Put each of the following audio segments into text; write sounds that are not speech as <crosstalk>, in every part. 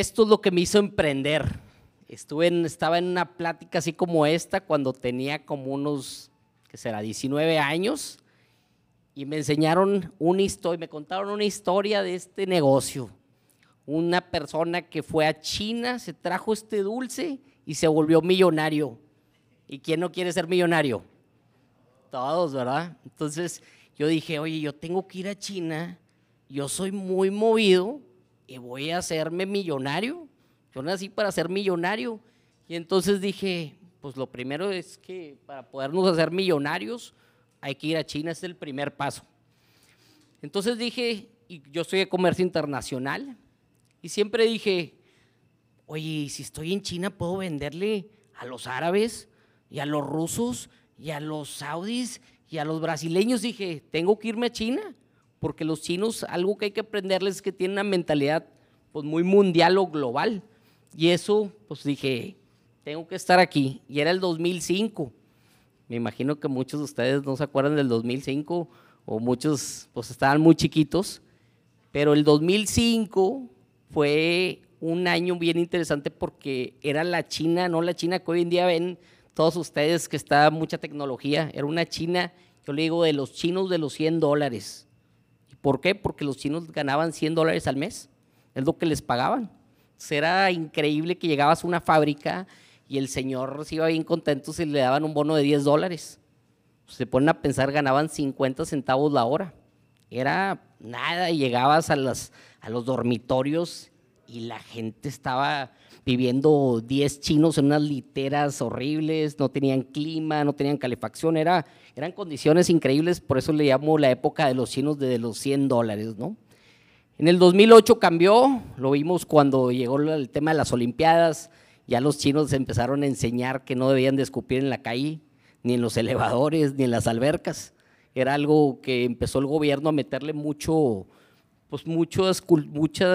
esto es lo que me hizo emprender. Estuve estaba en una plática así como esta cuando tenía como unos, ¿qué será?, 19 años y me enseñaron una historia, me contaron una historia de este negocio. Una persona que fue a China, se trajo este dulce y se volvió millonario. ¿Y quién no quiere ser millonario? Todos, ¿verdad? Entonces yo dije, oye, yo tengo que ir a China, yo soy muy movido voy a hacerme millonario. Yo nací para ser millonario. Y entonces dije, pues lo primero es que para podernos hacer millonarios hay que ir a China, es el primer paso. Entonces dije, y yo soy de comercio internacional, y siempre dije, oye, si estoy en China puedo venderle a los árabes y a los rusos y a los saudis y a los brasileños. Dije, tengo que irme a China, porque los chinos, algo que hay que aprenderles es que tienen una mentalidad pues, muy mundial o global. Y eso, pues dije, tengo que estar aquí. Y era el 2005. Me imagino que muchos de ustedes no se acuerdan del 2005 o muchos pues estaban muy chiquitos, pero el 2005 fue un año bien interesante porque era la China, no la China que hoy en día ven todos ustedes que está mucha tecnología, era una China, yo le digo, de los chinos de los 100 dólares. ¿Por qué? Porque los chinos ganaban 100 dólares al mes, es lo que les pagaban. Era increíble que llegabas a una fábrica y el señor se iba bien contento si le daban un bono de 10 dólares. Se ponen a pensar, ganaban 50 centavos la hora. Era nada, y llegabas a, a los dormitorios y la gente estaba viviendo 10 chinos en unas literas horribles, no tenían clima, no tenían calefacción, era, eran condiciones increíbles, por eso le llamo la época de los chinos de los 100 dólares, ¿no? En el 2008 cambió, lo vimos cuando llegó el tema de las Olimpiadas, ya los chinos empezaron a enseñar que no debían de escupir en la calle, ni en los <laughs> elevadores, ni en las albercas. Era algo que empezó el gobierno a meterle mucho, pues mucho, mucho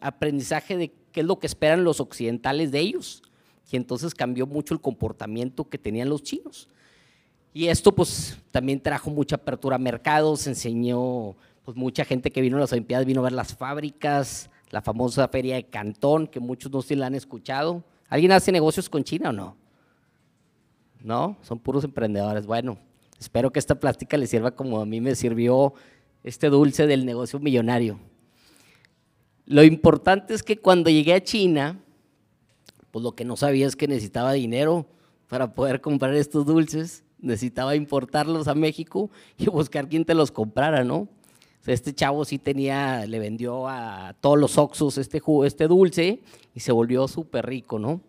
aprendizaje de qué es lo que esperan los occidentales de ellos. Y entonces cambió mucho el comportamiento que tenían los chinos. Y esto pues también trajo mucha apertura a mercados, enseñó pues mucha gente que vino a las Olimpiadas, vino a ver las fábricas, la famosa feria de Cantón, que muchos no se la han escuchado. ¿Alguien hace negocios con China o no? No, son puros emprendedores. Bueno, espero que esta plática les sirva como a mí me sirvió este dulce del negocio millonario. Lo importante es que cuando llegué a China, pues lo que no sabía es que necesitaba dinero para poder comprar estos dulces, necesitaba importarlos a México y <laughs> buscar quién te los comprara, ¿no? este chavo sí tenía, le vendió a todos los Oxos este, este dulce y se volvió súper rico, ¿no?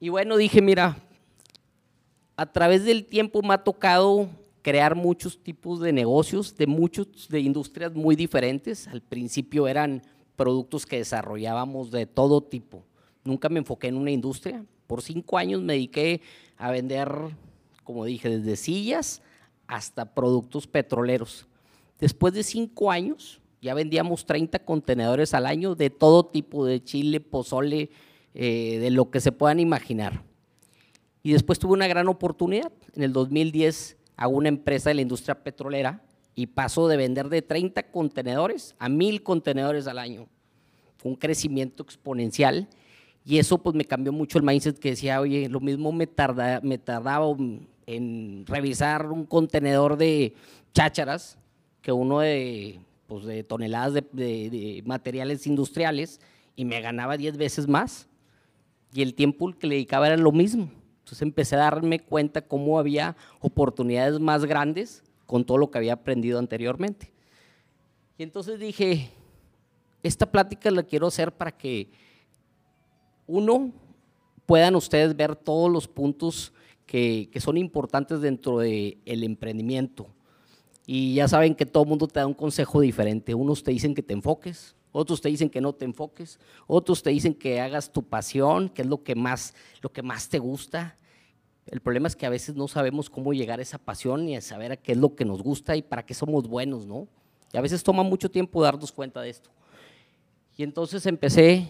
Y bueno, dije, mira, a través del tiempo me ha tocado crear muchos tipos de negocios, de muchos, de industrias muy diferentes. Al principio eran productos que desarrollábamos de todo tipo. Nunca me enfoqué en una industria. Por cinco años me dediqué a vender, como dije, desde sillas hasta productos petroleros. Después de cinco años, ya vendíamos 30 contenedores al año de todo tipo, de chile, pozole, eh, de lo que se puedan imaginar. Y después tuve una gran oportunidad. En el 2010 a una empresa de la industria petrolera y pasó de vender de 30 contenedores a 1000 contenedores al año. Fue un crecimiento exponencial y eso pues me cambió mucho el mindset que decía, oye, lo mismo me, tarda, me tardaba en revisar un contenedor de chácharas que uno de, pues, de toneladas de, de materiales industriales y me ganaba 10 veces más. Y el tiempo que le dedicaba era lo mismo. Entonces empecé a darme cuenta cómo había oportunidades más grandes con todo lo que había aprendido anteriormente. Y entonces dije, esta plática la quiero hacer para que uno puedan ustedes ver todos los puntos que, son importantes dentro del emprendimiento. Y ya saben que todo el mundo te da un consejo diferente. Unos te dicen que te enfoques, otros te dicen que no te enfoques, otros te dicen que hagas tu pasión, que es lo que más, lo que más te gusta. El problema es que a veces no sabemos cómo llegar a esa pasión ni a saber a qué es lo que nos gusta y para qué somos buenos, ¿no? Y a veces toma mucho tiempo darnos cuenta de esto. Y entonces empecé,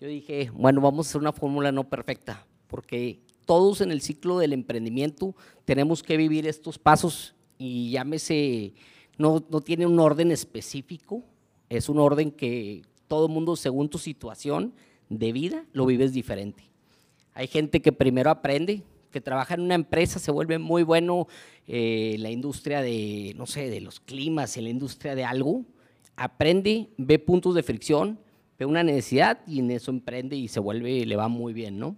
yo dije, bueno, vamos a hacer una fórmula no perfecta, porque todos en el ciclo del emprendimiento tenemos que vivir estos pasos y llámese, no, no tiene un orden específico, es un orden que todo mundo, según tu situación de vida, lo vives diferente. Hay gente que primero aprende, que trabaja en una empresa, se vuelve muy bueno en eh, la industria de, no sé, de los climas, en la industria de algo, aprende, ve puntos de fricción, ve una necesidad y en eso emprende y se vuelve, le va muy bien, ¿no?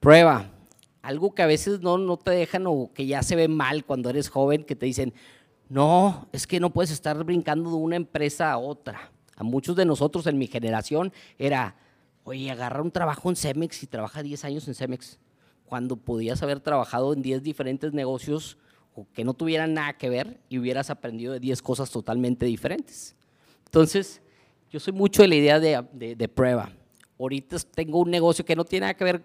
Prueba, algo que a veces no, no te dejan o que ya se ve mal cuando eres joven, que te dicen, no, es que no puedes estar brincando de una empresa a otra. A muchos de nosotros en mi generación era, oye, agarra un trabajo en Cemex y trabaja 10 años en Cemex cuando podías haber trabajado en 10 diferentes negocios o que no tuvieran nada que ver y hubieras aprendido de 10 cosas totalmente diferentes. Entonces, yo soy mucho de la idea de, prueba. Ahorita tengo un negocio que no tiene nada que ver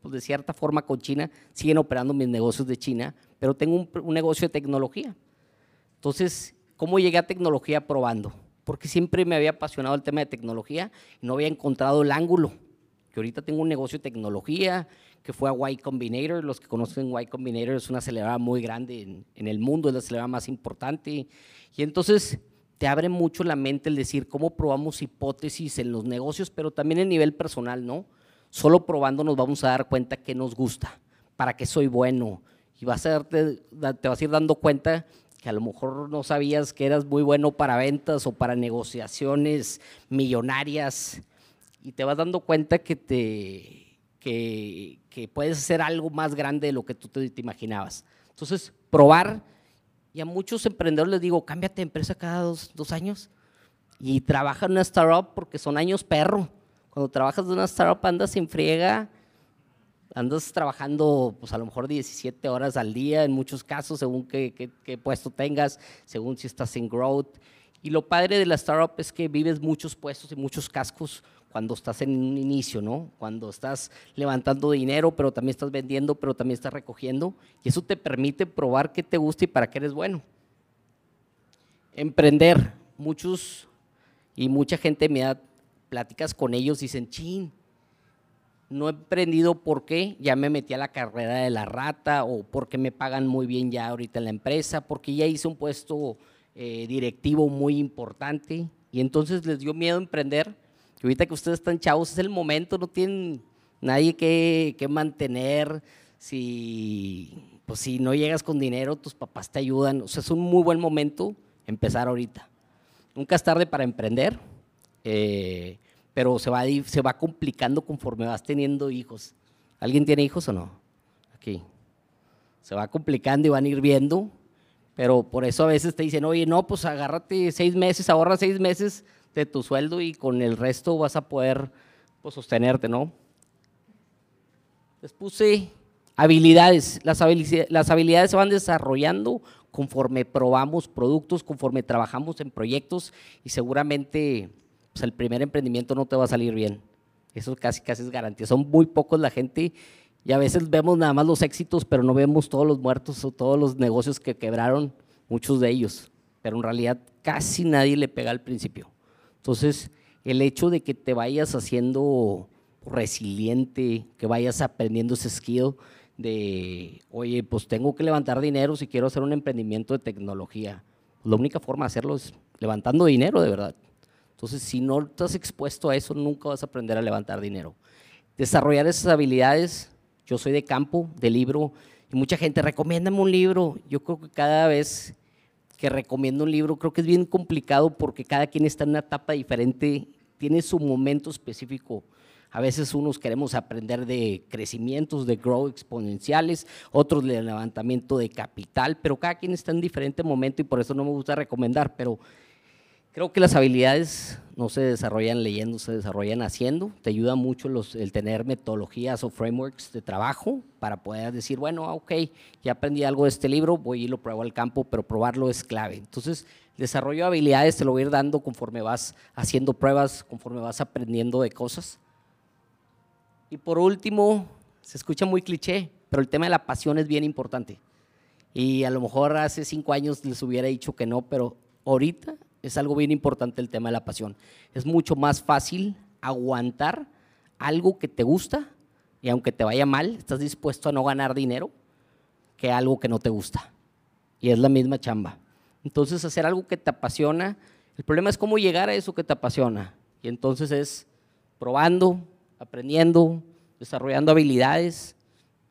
pues, de cierta forma con China, siguen operando mis negocios de China, pero tengo un negocio de tecnología. Entonces, ¿cómo llegué a tecnología probando? Porque siempre me había apasionado el tema de tecnología y no había encontrado el ángulo. Que ahorita tengo un negocio de tecnología, que fue a Y Combinator. Los que conocen Y Combinator es una aceleradora muy grande en, el mundo, es la aceleradora más importante. Y entonces te abre mucho la mente el decir cómo probamos hipótesis en los negocios, pero también en nivel personal, ¿no? Solo probando nos vamos a dar cuenta qué nos gusta, para qué soy bueno. Y vas a darte, te vas a ir dando cuenta que a lo mejor no sabías que eras muy bueno para ventas o para negociaciones millonarias. Y te vas dando cuenta que te, que, puedes hacer algo más grande de lo que tú te, imaginabas. Entonces, probar, y a muchos emprendedores les digo, cámbiate de empresa cada dos, dos años y trabaja en una startup porque son años perro. Cuando trabajas en una startup andas sin friega, andas trabajando pues a lo mejor 17 horas al día en muchos casos, según qué, qué, puesto tengas, según si estás en growth. Y lo padre de la startup es que vives muchos puestos y muchos cascos cuando estás en un inicio, ¿no? Cuando estás levantando dinero, pero también estás vendiendo, pero también estás recogiendo. Y eso te permite probar qué te gusta y para qué eres bueno. Emprender. Muchos y mucha gente me da pláticas con ellos, dicen, chin, no he emprendido porque ya me metí a la carrera de la rata o porque me pagan muy bien ya ahorita en la empresa, porque ya hice un puesto eh, directivo muy importante y entonces les dio miedo emprender ahorita que ustedes están chavos es el momento, no tienen nadie que, que mantener. Si, pues si no llegas con dinero, tus papás te ayudan. O sea, es un muy buen momento empezar ahorita. Nunca es tarde para emprender, eh, pero se va, se va complicando conforme vas teniendo hijos. ¿Alguien tiene hijos o no? Aquí. Se va complicando y van a ir viendo, pero por eso a veces te dicen, oye, no, pues agárrate seis meses, ahorra seis meses de tu sueldo y con el resto vas a poder pues, sostenerte, ¿no? Les puse habilidades. Las, habilidades. las habilidades se van desarrollando conforme probamos productos, conforme trabajamos en proyectos y seguramente pues, el primer emprendimiento no te va a salir bien. Eso casi casi es garantía. Son muy pocos la gente y a veces vemos nada más los éxitos, pero no vemos todos los muertos o todos los negocios que quebraron, muchos de ellos. Pero en realidad casi nadie le pega al principio. Entonces, el hecho de que te vayas haciendo resiliente, que vayas aprendiendo ese skill de, oye, pues tengo que levantar dinero si quiero hacer un emprendimiento de tecnología. la única forma de hacerlo es levantando dinero, de verdad. Entonces, si no estás expuesto a eso, nunca vas a aprender a levantar dinero. Desarrollar esas habilidades, yo soy de campo, de libro, y mucha gente, recomiéndame un libro. Yo creo que cada vez que recomiendo un libro, creo que es bien complicado porque cada quien está en una etapa diferente, tiene su momento específico. A veces unos queremos aprender de crecimientos, de grow exponenciales, otros de levantamiento de capital, pero cada quien está en diferente momento y por eso no me gusta recomendar, pero Creo que las habilidades no se desarrollan leyendo, se desarrollan haciendo. Te ayuda mucho el tener metodologías o frameworks de trabajo para poder decir, bueno, ok, ya aprendí algo de este libro, voy y lo pruebo al campo, pero probarlo es clave. Entonces, desarrollo de habilidades te lo voy a ir dando conforme vas haciendo pruebas, conforme vas aprendiendo de cosas. Y por último, se escucha muy cliché, pero el tema de la pasión es bien importante. Y a lo mejor hace cinco años les hubiera dicho que no, pero ahorita es algo bien importante el tema de la pasión. Es mucho más fácil aguantar algo que te gusta y aunque te vaya mal, estás dispuesto a no ganar dinero que algo que no te gusta. Y es la misma chamba. Entonces, hacer algo que te apasiona El problema es cómo llegar a eso que te apasiona. Y entonces es probando, aprendiendo, desarrollando habilidades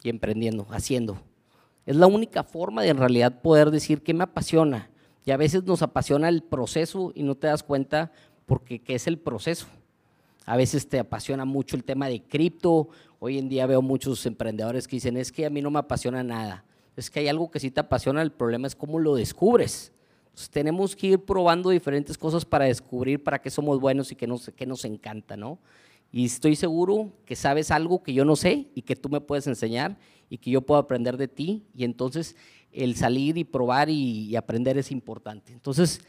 y emprendiendo, haciendo. Es la única forma de en realidad poder decir qué me apasiona. Y a veces nos apasiona el proceso y no te das cuenta porque qué es el proceso. A veces te apasiona mucho el tema de cripto. Hoy en día veo muchos emprendedores que dicen, es que a mí no me apasiona nada. Es que hay algo que sí te apasiona, el problema es cómo lo descubres. tenemos que ir probando diferentes cosas para descubrir para qué somos buenos y qué nos, qué nos encanta, ¿no? Y estoy seguro que sabes algo que yo no sé y que tú me puedes enseñar y que yo puedo aprender de ti. Y entonces el salir y probar y, aprender es importante. Entonces,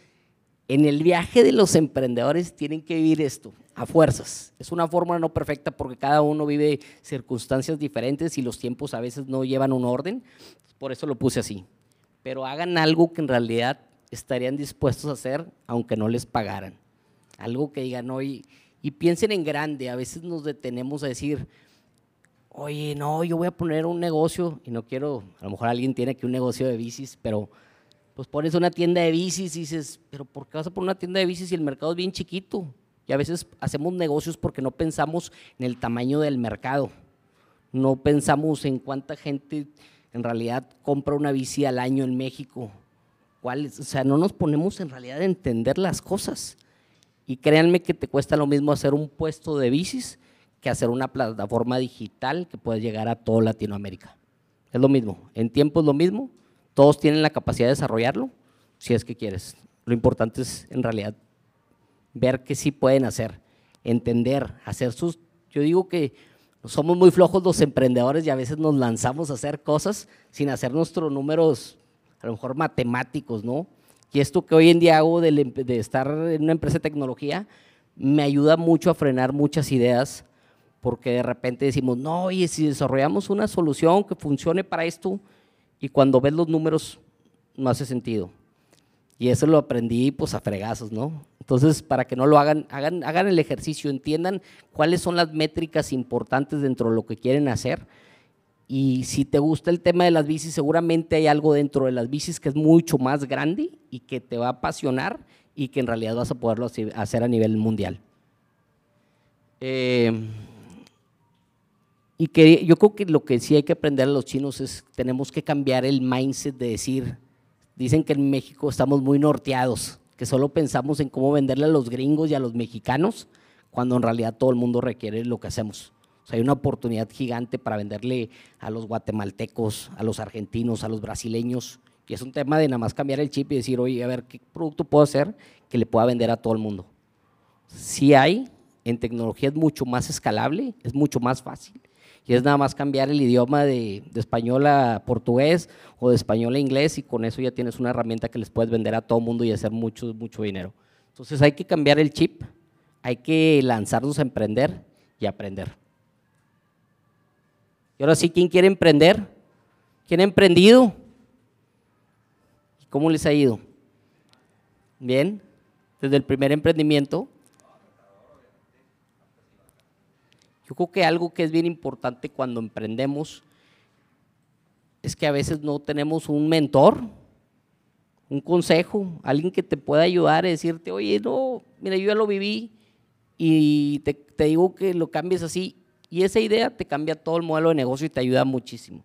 en el viaje de los emprendedores tienen que vivir esto a fuerzas. Es una fórmula no perfecta porque cada uno vive circunstancias diferentes y los tiempos a veces no llevan un orden. Por eso lo puse así. Pero hagan algo que en realidad estarían dispuestos a hacer aunque no les pagaran. Algo que digan hoy y piensen en grande. A veces nos detenemos a decir, oye, no, yo voy a poner un negocio y no quiero, a lo mejor alguien tiene aquí un negocio de bicis, pero pues pones una tienda de bicis y dices, pero ¿por qué vas a poner una tienda de bicis si el mercado es bien chiquito? Y a veces hacemos negocios porque no pensamos en el tamaño del mercado, no pensamos en cuánta gente en realidad compra una bici al año en México. ¿Cuál O sea, no nos ponemos en realidad a entender las cosas. Y créanme que te cuesta lo mismo hacer un puesto de bicis que hacer una plataforma digital que puede llegar a toda Latinoamérica. Es lo mismo, en tiempo es lo mismo, todos tienen la capacidad de desarrollarlo, si es que quieres. Lo importante es en realidad ver qué sí pueden hacer, entender, hacer sus... Yo digo que somos muy flojos los emprendedores y a veces nos lanzamos a hacer cosas sin hacer nuestros números, a lo mejor matemáticos, ¿no? Y esto que hoy en día hago de, de estar en una empresa de tecnología me ayuda mucho a frenar muchas ideas porque de repente decimos, no, y si desarrollamos una solución que funcione para esto, y cuando ves los números no hace sentido. Y eso lo aprendí pues a fregazos, ¿no? Entonces, para que no lo hagan, hagan, hagan el ejercicio, entiendan cuáles son las métricas importantes dentro de lo que quieren hacer. Y si te gusta el tema de las bicis, seguramente hay algo dentro de las bicis que es mucho más grande y que te va a apasionar y que en realidad vas a poderlo hacer a nivel mundial. Eh, y que yo creo que lo que sí hay que aprender a los chinos es tenemos que cambiar el mindset de decir, dicen que en México estamos muy norteados, que solo pensamos en cómo venderle a los gringos y a los mexicanos, cuando en realidad todo el mundo requiere lo que hacemos. O sea, hay una oportunidad gigante para venderle a los guatemaltecos, a los argentinos, a los brasileños. Y es un tema de nada más cambiar el chip y decir, oye, a ver, ¿qué producto puedo hacer que le pueda vender a todo el mundo? Si hay, en tecnología es mucho más escalable, es mucho más fácil y es nada más cambiar el idioma de, español a portugués o de español a inglés y con eso ya tienes una herramienta que les puedes vender a todo mundo y hacer mucho, mucho dinero. Entonces hay que cambiar el chip, hay que lanzarnos a emprender y aprender. Y ahora sí, ¿quién quiere emprender? ¿Quién ha emprendido? ¿Cómo les ha ido? Bien, desde el primer emprendimiento Yo creo que algo que es bien importante cuando emprendemos es que a veces no tenemos un mentor, un consejo, alguien que te pueda ayudar a decirte, oye, no, mira, yo ya lo viví y te, digo que lo cambies así. Y esa idea te cambia todo el modelo de negocio y te ayuda muchísimo.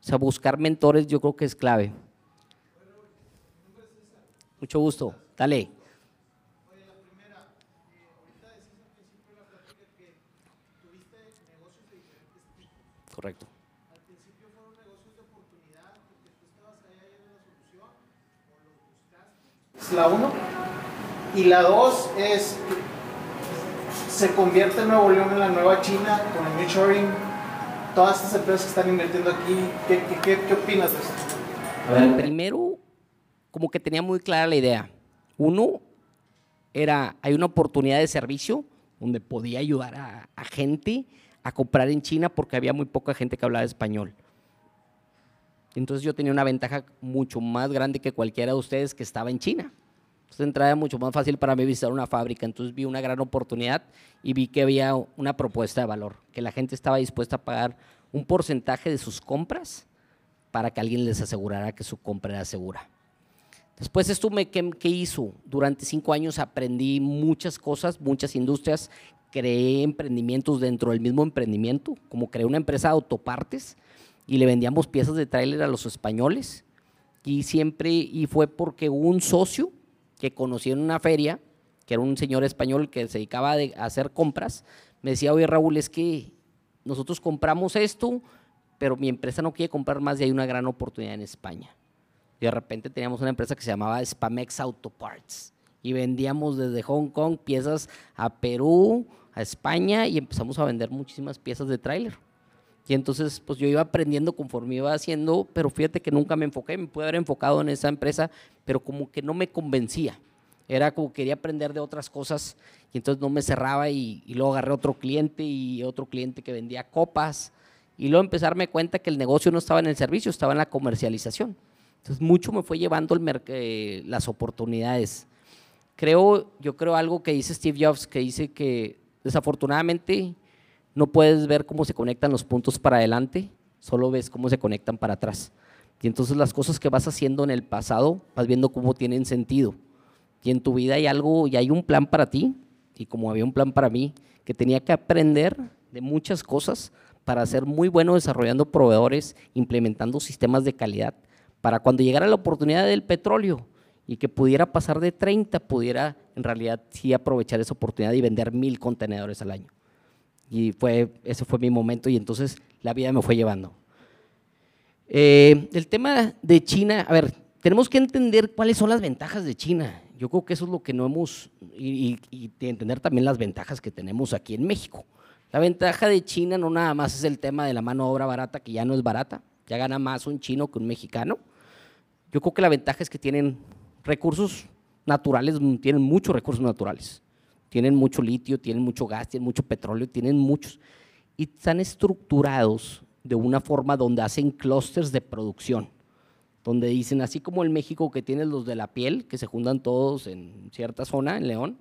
O sea, buscar mentores yo creo que es clave. Mucho gusto. Dale. Correcto. Al principio fueron negocios de oportunidad porque tú estabas allá y la solución o lo buscaste. Es la uno. Y la dos es se convierte Nuevo León en la nueva China con el Shoring. Todas estas empresas que están invirtiendo aquí, ¿qué, qué, qué opinas de esto? A ver, primero, como que tenía muy clara la idea. Uno, era, hay una oportunidad de servicio donde podía ayudar a, a gente a comprar en China porque había muy poca gente que hablaba español. Entonces yo tenía una ventaja mucho más grande que cualquiera de ustedes que estaba en China. Entonces entraba mucho más fácil para mí visitar una fábrica. Entonces vi una gran oportunidad y vi que había una propuesta de valor, que la gente estaba dispuesta a pagar un porcentaje de sus compras para que alguien les asegurara que su compra era segura. Después esto me, ¿qué, ¿qué, hizo? Durante cinco años aprendí muchas cosas, muchas industrias, creé emprendimientos dentro del mismo emprendimiento, como creé una empresa de autopartes y le vendíamos piezas de tráiler a los españoles y siempre, y fue porque un socio que conocí en una feria, que era un señor español que se dedicaba a hacer compras, me decía, oye Raúl, es que nosotros compramos esto, pero mi empresa no quiere comprar más y hay una gran oportunidad en España. Y de repente teníamos una empresa que se llamaba Spamex Auto Parts y vendíamos desde Hong Kong piezas a Perú, a España y empezamos a vender muchísimas piezas de tráiler. Y entonces, pues yo iba aprendiendo conforme iba haciendo, pero fíjate que nunca me enfoqué, me pude haber enfocado en esa empresa, pero como que no me convencía. Era como quería aprender de otras cosas y entonces no me cerraba y, luego agarré otro cliente y otro cliente que vendía copas y luego darme cuenta que el negocio no estaba en el servicio, estaba en la comercialización. Entonces mucho me fue llevando el eh, las oportunidades. Creo, yo creo algo que dice Steve Jobs, que dice que desafortunadamente no puedes ver cómo se conectan los puntos para adelante, solo ves cómo se conectan para atrás. Y entonces las cosas que vas haciendo en el pasado, vas viendo cómo tienen sentido. Y en tu vida hay algo, y hay un plan para ti, y como había un plan para mí, que tenía que aprender de muchas cosas para ser muy bueno desarrollando proveedores, implementando sistemas de calidad, para cuando llegara la oportunidad del petróleo y que pudiera pasar de 30, pudiera en realidad sí aprovechar esa oportunidad y vender mil contenedores al año. Y fue, ese fue mi momento y entonces la vida me fue llevando. Eh, el tema de China, a ver, tenemos que entender cuáles son las ventajas de China. Yo creo que eso es lo que no hemos, y, y, entender también las ventajas que tenemos aquí en México. La ventaja de China no nada más es el tema de la mano de obra barata, que ya no es barata, ya gana más un chino que un mexicano. Yo creo que la ventaja es que tienen recursos naturales, tienen muchos recursos naturales tienen mucho litio, tienen mucho gas, tienen mucho petróleo, tienen muchos. Y están estructurados de una forma donde hacen clústeres de producción, donde dicen, así como en México que tienes los de la piel, que se juntan todos en cierta zona, en León,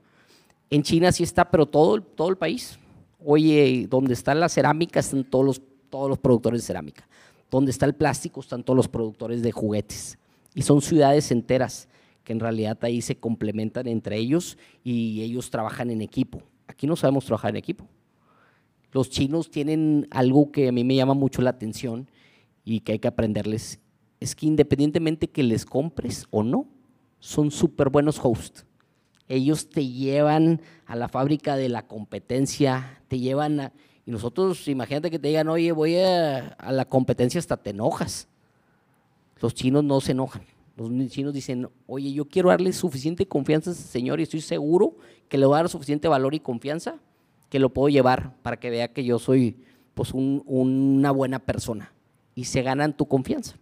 en China sí está, pero todo, todo el país. Oye, donde está la cerámica están todos los, todos los productores de cerámica. Donde está el plástico están todos los productores de juguetes. Y son ciudades enteras que en realidad ahí se complementan entre ellos y ellos trabajan en equipo. Aquí no sabemos trabajar en equipo. Los chinos tienen algo que a mí me llama mucho la atención y que hay que aprenderles, es que independientemente que les compres o no, son súper buenos hosts. Ellos te llevan a la fábrica de la competencia, te llevan a... Y nosotros, imagínate que te digan, oye, voy a, a la competencia hasta te enojas. Los chinos no se enojan. Los chinos dicen, oye, yo quiero darle suficiente confianza a ese señor y estoy seguro que le voy a dar suficiente valor y confianza que lo puedo llevar para que vea que yo soy pues una buena persona y se ganan tu confianza.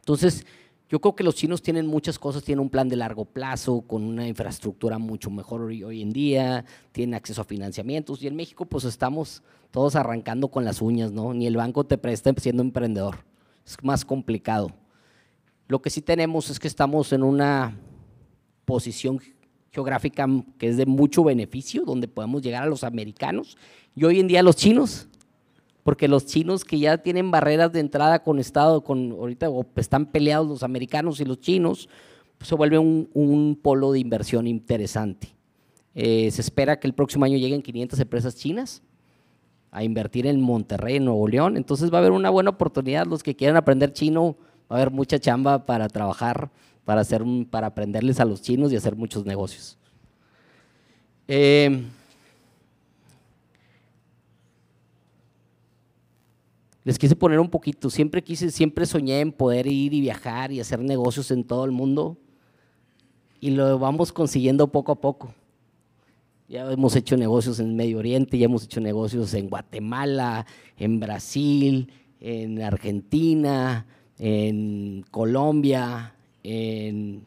Entonces, yo creo que los chinos tienen muchas cosas, tienen un plan de largo plazo, con una infraestructura mucho mejor hoy, en día, tienen acceso a financiamientos y en México pues estamos todos arrancando con las uñas, ¿no? Ni el banco te presta siendo emprendedor, es más complicado. Lo que sí tenemos es que estamos en una posición geográfica que es de mucho beneficio, donde podemos llegar a los americanos y hoy en día a los chinos, porque los chinos que ya tienen barreras de entrada con Estado, con ahorita están peleados los americanos y los chinos, pues se vuelve un, polo de inversión interesante. Eh, se espera que el próximo año lleguen 500 empresas chinas a invertir en Monterrey, en Nuevo León, entonces va a haber una buena oportunidad los que quieran aprender chino va a haber mucha chamba para trabajar, para, hacer, para aprenderles a los chinos y hacer muchos negocios. Eh, les quise poner un poquito, siempre quise, siempre soñé en poder ir y viajar y hacer negocios en todo el mundo y lo vamos consiguiendo poco a poco. Ya hemos hecho negocios en Medio Oriente, ya hemos hecho negocios en Guatemala, en Brasil, en Argentina, en Colombia, en,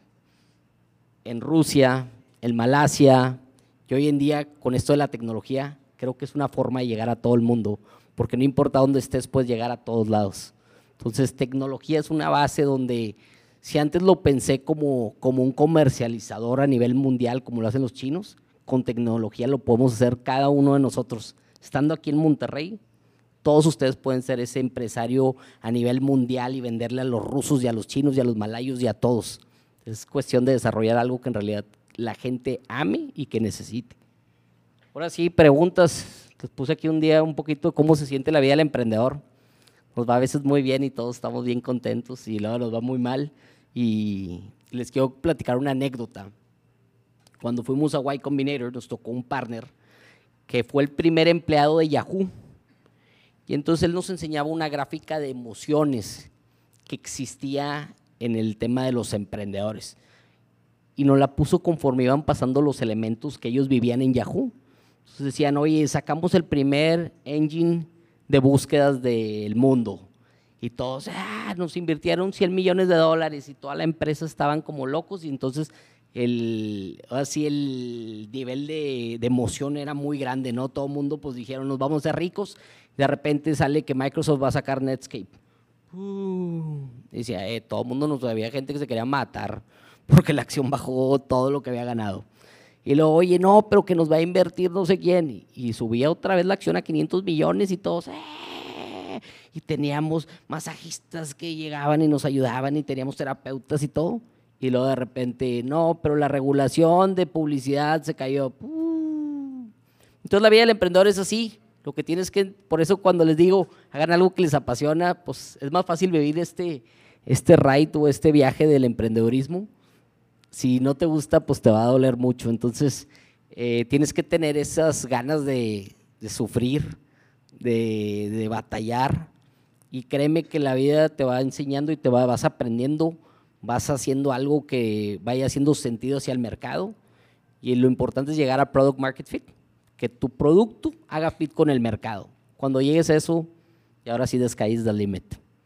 Rusia, en Malasia, y hoy en día con esto de la tecnología creo que es una forma de llegar a todo el mundo, porque no importa dónde estés, puedes llegar a todos lados. Entonces, tecnología es una base donde, si antes lo pensé como, como un comercializador a nivel mundial, como lo hacen los chinos, con tecnología lo podemos hacer cada uno de nosotros. Estando aquí en Monterrey, todos ustedes pueden ser ese empresario a nivel mundial y venderle a los rusos y a los chinos y a los malayos y a todos. Es cuestión de desarrollar algo que en realidad la gente ame y que necesite. Ahora sí, preguntas. Les puse aquí un día un poquito cómo se siente la vida del emprendedor. Nos va a veces muy bien y todos estamos bien contentos y luego nos va muy mal. Y les quiero platicar una anécdota. Cuando fuimos a Y Combinator nos tocó un partner que fue el primer empleado de Yahoo. Y entonces él nos enseñaba una gráfica de emociones que existía en el tema de los emprendedores. Y nos la puso conforme iban pasando los elementos que ellos vivían en Yahoo. Entonces decían, oye, sacamos el primer engine de búsquedas del mundo. Y todos, ah, nos invirtieron 100 millones de dólares y toda la empresa estaban como locos y entonces el, así el nivel de, emoción era muy grande, ¿no? Todo el mundo pues dijeron, nos vamos a ser ricos. De repente sale que Microsoft va a sacar Netscape. Uh, decía, eh, todo el mundo nos había gente que se quería matar porque la acción bajó todo lo que había ganado. Y luego, oye, no, pero que nos va a invertir no sé quién. Y, subía otra vez la acción a 500 millones y todos, eh", y teníamos masajistas que llegaban y nos ayudaban y teníamos terapeutas y todo. Y luego de repente, no, pero la regulación de publicidad se cayó. Entonces la vida del emprendedor es así. Lo que tienes que, por eso cuando les digo, hagan algo que les apasiona, pues es más fácil vivir este, este ride o este viaje del emprendedorismo. Si no te gusta, pues te va a doler mucho. Entonces, eh, tienes que tener esas ganas de, sufrir, de, de, batallar. Y créeme que la vida te va enseñando y te va, vas aprendiendo, vas haciendo algo que vaya haciendo sentido hacia el mercado. Y lo importante es llegar a Product Market Fit que tu producto haga fit con el mercado. Cuando llegues a eso, y ahora sí descaís del límite.